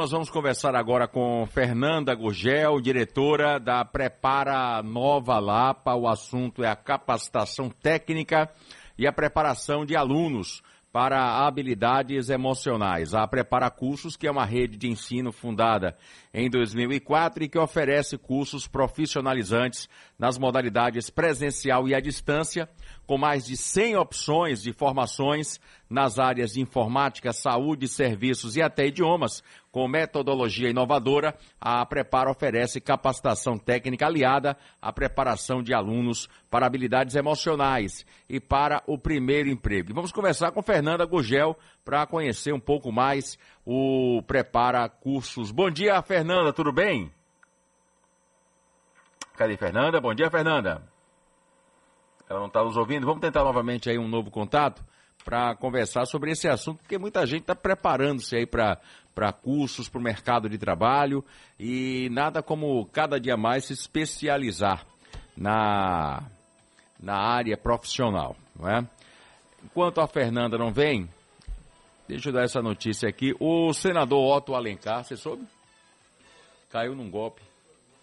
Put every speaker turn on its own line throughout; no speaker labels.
Nós vamos conversar agora com Fernanda Gurgel, diretora da Prepara Nova Lapa. O assunto é a capacitação técnica e a preparação de alunos para habilidades emocionais. A Prepara Cursos, que é uma rede de ensino fundada em 2004 e que oferece cursos profissionalizantes nas modalidades presencial e à distância, com mais de 100 opções de formações nas áreas de informática, saúde, serviços e até idiomas. Com metodologia inovadora, a Prepara oferece capacitação técnica aliada à preparação de alunos para habilidades emocionais e para o primeiro emprego. Vamos conversar com Fernanda Gugel para conhecer um pouco mais o Prepara Cursos. Bom dia, Fernanda, tudo bem? Cadê Fernanda? Bom dia, Fernanda. Ela não está nos ouvindo. Vamos tentar novamente aí um novo contato para conversar sobre esse assunto, porque muita gente está preparando-se aí para cursos, para o mercado de trabalho e nada como cada dia mais se especializar na, na área profissional, não é? Enquanto a Fernanda não vem, deixa eu dar essa notícia aqui. O senador Otto Alencar, você soube? Caiu num golpe.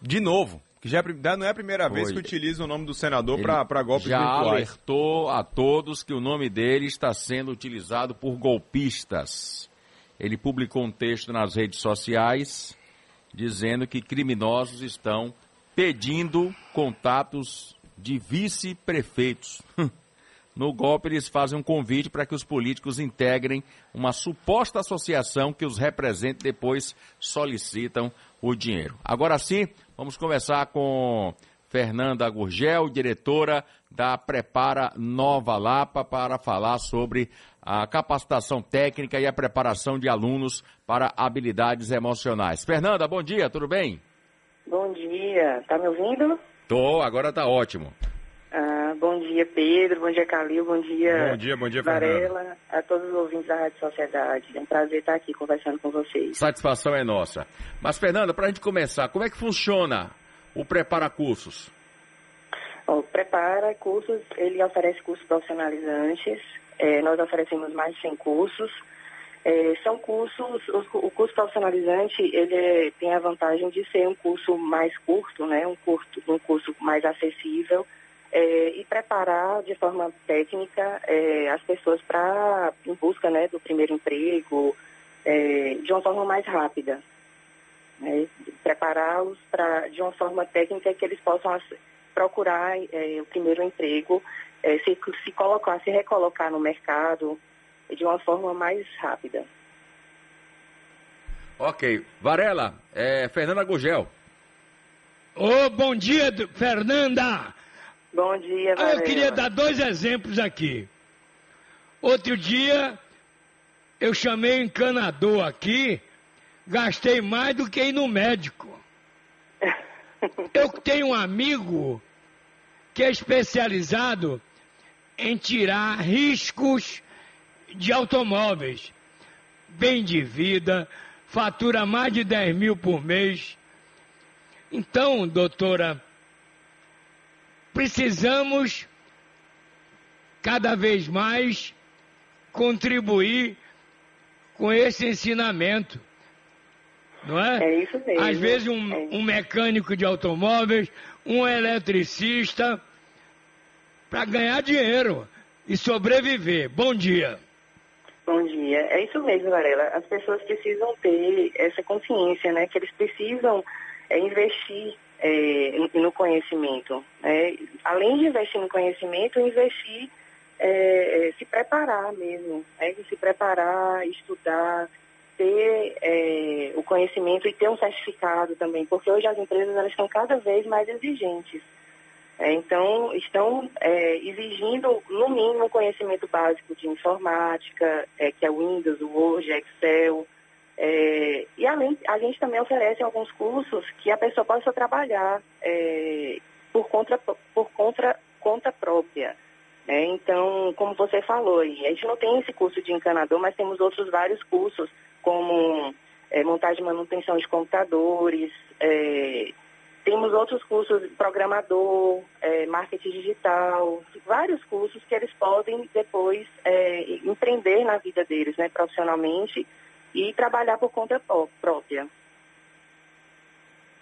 De novo. Que já não é a primeira vez que utiliza o nome do senador para golpes
já
virtuais.
Alertou a todos que o nome dele está sendo utilizado por golpistas. Ele publicou um texto nas redes sociais dizendo que criminosos estão pedindo contatos de vice-prefeitos. No golpe, eles fazem um convite para que os políticos integrem uma suposta associação que os represente depois solicitam o dinheiro. Agora sim, vamos conversar com Fernanda Gurgel, diretora da Prepara Nova Lapa, para falar sobre a capacitação técnica e a preparação de alunos para habilidades emocionais. Fernanda, bom dia, tudo bem?
Bom dia, tá me ouvindo?
Tô, agora tá ótimo.
Ah, bom dia, Pedro. Bom dia, Calil. Bom dia,
bom dia, bom dia
Varela. A todos os ouvintes da Rádio Sociedade. É um prazer estar aqui conversando com vocês.
Satisfação é nossa. Mas, Fernanda, para a gente começar, como é que funciona o Prepara Cursos?
O Prepara Cursos, ele oferece cursos profissionalizantes. É, nós oferecemos mais de 100 cursos. É, são cursos, o, o, curso profissionalizante, ele é, tem a vantagem de ser um curso mais curto, né? Um, curto, um curso mais acessível é, e preparar de forma técnica é, as pessoas para em busca né, do primeiro emprego é, de uma forma mais rápida. Né, Prepará-los de uma forma técnica que eles possam procurar é, o primeiro emprego, é, se, se colocar, se recolocar no mercado de uma forma mais rápida.
Ok. Varela, é, Fernanda Gugel.
Ô, oh, bom dia, Fernanda!
Bom dia, Varela.
Ah, eu queria dar dois exemplos aqui. Outro dia, eu chamei um encanador aqui, gastei mais do que ir no médico. Eu tenho um amigo que é especializado em tirar riscos de automóveis. Bem de vida, fatura mais de 10 mil por mês. Então, doutora precisamos cada vez mais contribuir com esse ensinamento. Não é?
É isso mesmo.
Às vezes um, é. um mecânico de automóveis, um eletricista, para ganhar dinheiro e sobreviver. Bom dia.
Bom dia. É isso mesmo, Varela. As pessoas precisam ter essa consciência, né? Que eles precisam é, investir é, no conhecimento. É, além de investir no conhecimento, investir, é, é se preparar mesmo, é, se preparar, estudar, ter é, o conhecimento e ter um certificado também, porque hoje as empresas elas estão cada vez mais exigentes. É, então, estão exigindo, no mínimo, conhecimento básico de informática, que é Windows, Word, Excel, é, a gente também oferece alguns cursos que a pessoa possa trabalhar é, por, conta, por conta, própria. Né? Então, como você falou, a gente não tem esse curso de encanador, mas temos outros vários cursos, como é, montagem e manutenção de computadores, é, temos outros cursos, programador, é, marketing digital, vários cursos que eles podem depois é, empreender na vida deles, né, profissionalmente, e trabalhar por conta própria.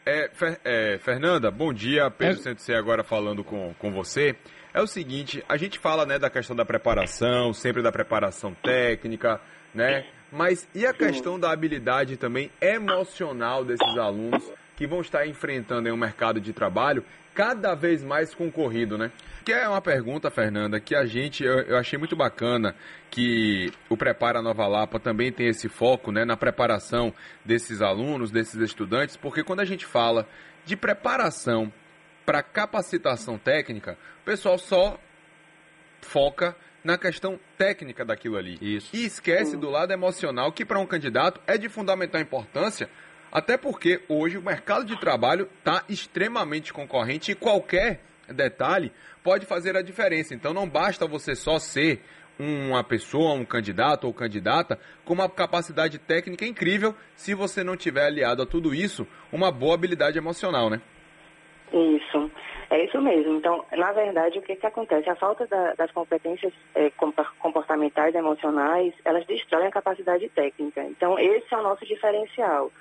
É, é, Fernanda, bom dia. Pedro é... C agora falando com, com você. É o seguinte, a gente fala né, da questão da preparação, sempre da preparação técnica, né? Mas e a questão da habilidade também emocional desses alunos que vão estar enfrentando o um mercado de trabalho cada vez mais concorrido, né? Que é uma pergunta, Fernanda, que a gente, eu, eu, achei muito bacana que o Prepara Nova Lapa também tem esse foco, né, na preparação desses alunos, desses estudantes, porque quando a gente fala de preparação para capacitação técnica, o pessoal só foca na questão técnica daquilo ali.
Isso.
E esquece do lado emocional, que para um candidato é de fundamental importância, até porque hoje o mercado de trabalho está extremamente concorrente e qualquer detalhe pode fazer a diferença. Então não basta você só ser uma pessoa, um candidato ou candidata com uma capacidade técnica incrível se você não tiver aliado a tudo isso uma boa habilidade emocional, né?
Isso. É isso mesmo. Então, na verdade, o que, que acontece? A falta da, das competências é, comportamentais emocionais, elas destroem a capacidade técnica. Então, esse é o nosso diferencial.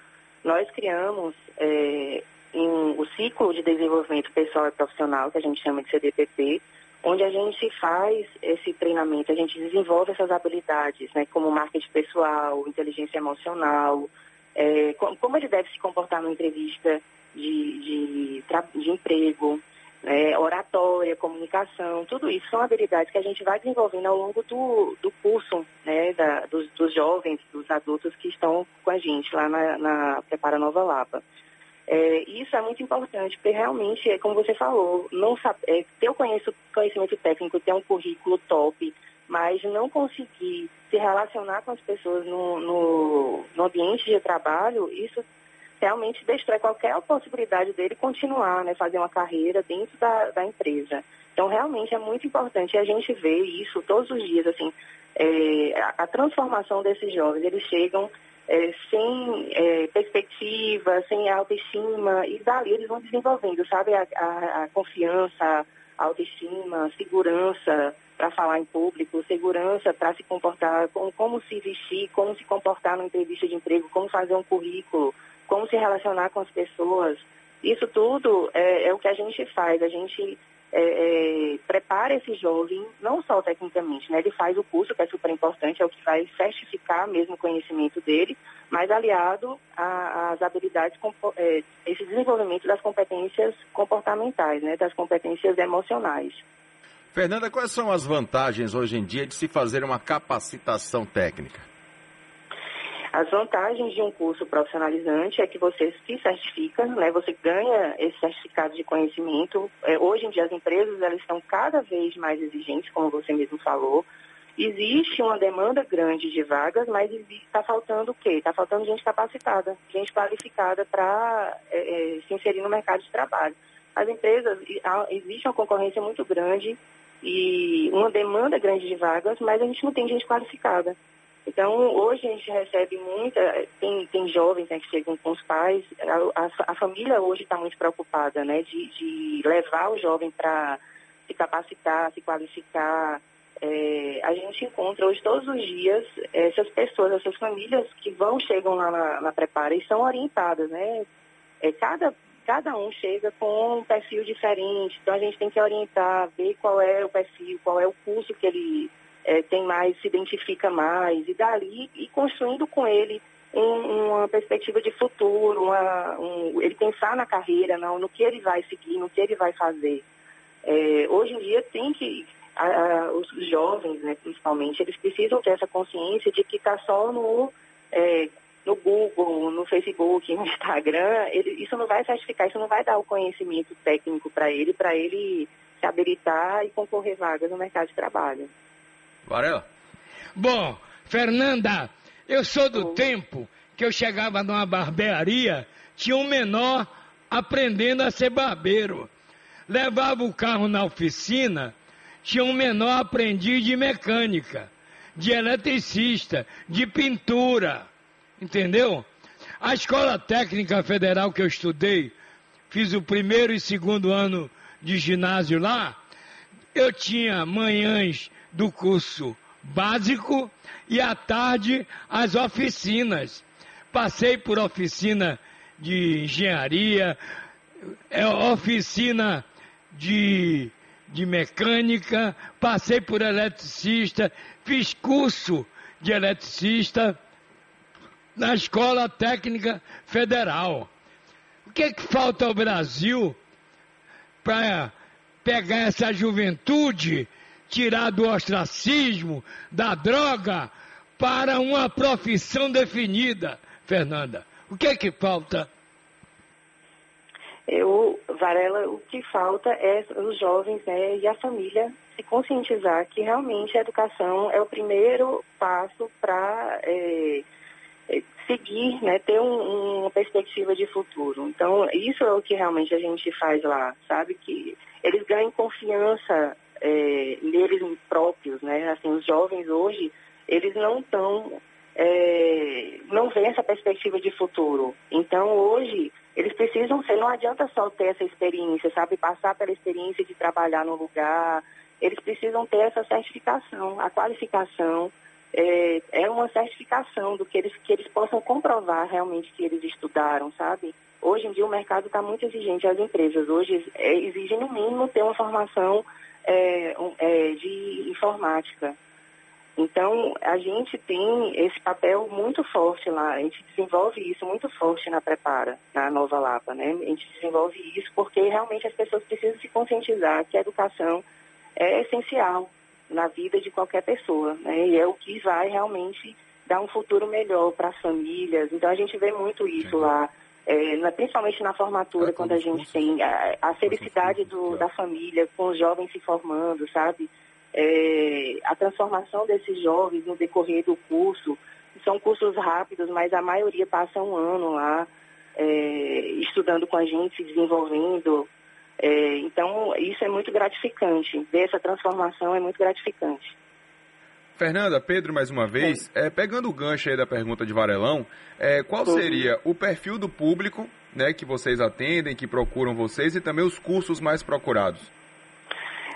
Nós criamos é, o ciclo de desenvolvimento pessoal e profissional, que a gente chama de CDPP, onde a gente faz esse treinamento, a gente desenvolve essas habilidades, né, como marketing pessoal, inteligência emocional, é, como ele deve se comportar numa entrevista de, de, de emprego, é, oratória, comunicação, tudo isso são habilidades que a gente vai desenvolvendo ao longo do, do curso né, da, dos, dos, jovens, dos adultos que estão com a gente lá na, na Prepara Nova Lapa. É, isso é muito importante, porque realmente, é como você falou, não sabe, é, ter o conhecimento técnico, ter um currículo top, mas não conseguir se relacionar com as pessoas no, no, no ambiente de trabalho, isso realmente destrói qualquer possibilidade dele continuar, né, fazer uma carreira dentro da, da empresa. Então, realmente é muito importante. A gente ver isso todos os dias, assim, é, a, a, transformação desses jovens, eles chegam é, sem é, perspectiva, sem autoestima, e dali eles vão desenvolvendo, sabe, a, a, a confiança, autoestima, segurança para falar em público, segurança para se comportar, como, como se vestir, como se comportar numa entrevista de emprego, como fazer um currículo, como se relacionar com as pessoas. Isso tudo é, é o que a gente faz. A gente é, é, prepara esse jovem, não só tecnicamente, né? Ele faz o curso, que é super importante, é o que vai certificar mesmo o conhecimento dele, mas aliado às habilidades, é, esse desenvolvimento das competências comportamentais, né? Das competências emocionais.
Fernanda, quais são as vantagens hoje em dia de se fazer uma capacitação técnica?
As vantagens de um curso profissionalizante é que você se certifica, né? Você ganha esse certificado de conhecimento. É, hoje em dia as empresas elas estão cada vez mais exigentes, como você mesmo falou. Existe uma demanda grande de vagas, mas está faltando o quê? Está faltando gente capacitada, gente qualificada para é, é, se inserir no mercado de trabalho. As empresas, existe uma concorrência muito grande e uma demanda grande de vagas, mas a gente não tem gente qualificada. Então, hoje a gente recebe muita, tem, tem jovens né, que chegam com os pais, a, a, a família hoje está muito preocupada, né, de, de levar o jovem para se capacitar, se qualificar. É, a gente encontra hoje todos os dias essas pessoas, essas famílias que vão, chegam lá na, na prepara e são orientadas, né? É, cada, cada um chega com um perfil diferente, então a gente tem que orientar, ver qual é o perfil, qual é o curso que ele é, tem mais, se identifica mais, e dali e construindo com ele um, uma perspectiva de futuro, uma, um, ele pensar na carreira, não, no que ele vai seguir, no que ele vai fazer. É, hoje em dia tem que, a, a, os jovens, né, principalmente, eles precisam ter essa consciência de que está só no, é, no Google, no Facebook, no Instagram, ele, isso não vai certificar, isso não vai dar o conhecimento técnico para ele, para ele se habilitar e concorrer vagas no mercado de trabalho.
Varela.
Bom, Fernanda, eu sou do tempo que eu chegava numa barbearia, tinha um menor aprendendo a ser barbeiro. Levava o carro na oficina, tinha um menor aprendiz de mecânica, de eletricista, de pintura. Entendeu? A escola técnica federal que eu estudei, fiz o primeiro e segundo ano de ginásio lá, eu tinha manhãs do curso básico e à tarde as oficinas. Passei por oficina de engenharia, é, oficina de, de mecânica, passei por eletricista, fiz curso de eletricista na Escola Técnica Federal. O que, é que falta ao Brasil para pegar essa juventude, tirar do ostracismo, da droga, para uma profissão definida, Fernanda? O que é que falta?
Eu, Varela, o que falta é os jovens né, e a família se conscientizar que realmente a educação é o primeiro passo para é, é, seguir, né, ter um, uma perspectiva de futuro. Então, isso é o que realmente a gente faz lá, sabe? Que eles ganhem confiança é, neles próprios, né? Assim, os jovens hoje, eles não estão, é, não veem essa perspectiva de futuro. Então, hoje, eles precisam ser, não adianta só ter essa experiência, sabe? Passar pela experiência de trabalhar no lugar, eles precisam ter essa certificação, a qualificação, é, é, uma certificação do que eles, que eles possam comprovar realmente que eles estudaram, sabe? Hoje em dia o mercado está muito exigente, as empresas hoje é, exigem no mínimo ter uma formação é, é, de informática. Então, a gente tem esse papel muito forte lá, a gente desenvolve isso muito forte na Prepara, na Nova Lapa, né? A gente desenvolve isso porque realmente as pessoas precisam se conscientizar que a educação é essencial na vida de qualquer pessoa, né? E é o que vai realmente dar um futuro melhor para as famílias. Então a gente vê muito isso lá, é, na, principalmente na formatura, quando a gente tem a, a felicidade do, da família, com os jovens se formando, sabe? É, a transformação desses jovens no decorrer do curso. São cursos rápidos, mas a maioria passa um ano lá é, estudando com a gente, se desenvolvendo, é, então, isso é muito gratificante. Ver essa transformação é muito gratificante.
Fernanda, Pedro, mais uma vez, é, pegando o gancho aí da pergunta de Varelão, é, qual seria o perfil do público né, que vocês atendem, que procuram vocês e também os cursos mais procurados?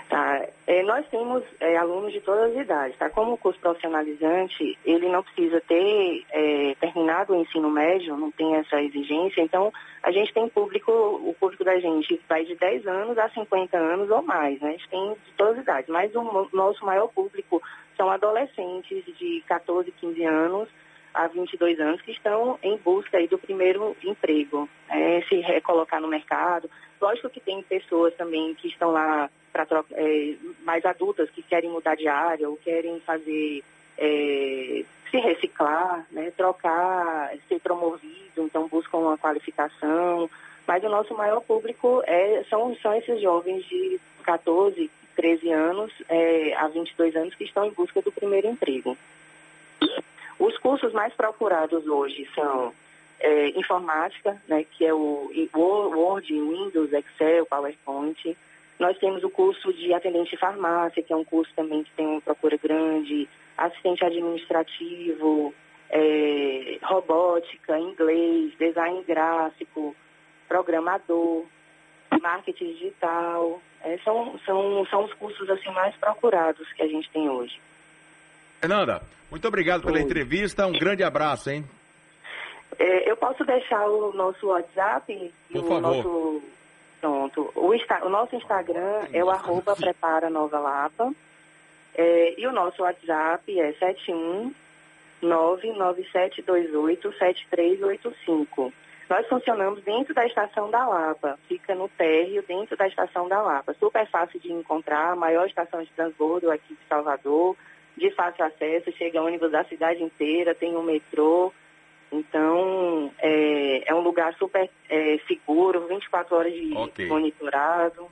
Tá. É, nós temos é, alunos de todas as idades, tá? Como o curso profissionalizante, ele não precisa ter é, terminado o ensino médio, não tem essa exigência, então a gente tem público, o público da gente vai de 10 anos a 50 anos ou mais, né? A gente tem de todas as idades, mas o nosso maior público são adolescentes de 14, 15 anos a 22 anos que estão em busca aí do primeiro emprego, é, se recolocar no mercado. Lógico que tem pessoas também que estão lá para é, mais adultas que querem mudar de área ou querem fazer é, se reciclar, né, trocar, ser promovido, então buscam uma qualificação. Mas o nosso maior público é, são, são esses jovens de 14, 13 anos é, a 22 anos que estão em busca do primeiro emprego. Os cursos mais procurados hoje são é, informática, né, que é o Word, Windows, Excel, PowerPoint, nós temos o curso de atendente de farmácia, que é um curso também que tem uma procura grande, assistente administrativo, é, robótica, inglês, design gráfico, programador, marketing digital. É, são, são, são os cursos assim mais procurados que a gente tem hoje.
Fernanda, muito obrigado pela Oi. entrevista. Um grande abraço, hein?
É, eu posso deixar o nosso WhatsApp
Por favor.
nosso Pronto. O, o nosso Instagram é o arroba Prepara Nova Lapa. É, e o nosso WhatsApp é 71997287385. Nós funcionamos dentro da estação da Lapa, fica no térreo dentro da estação da Lapa. Super fácil de encontrar, a maior estação de transbordo aqui de Salvador, de fácil acesso, chega ônibus da cidade inteira, tem um metrô. Então, é, é um lugar super é, seguro, 24 horas de okay. monitorado.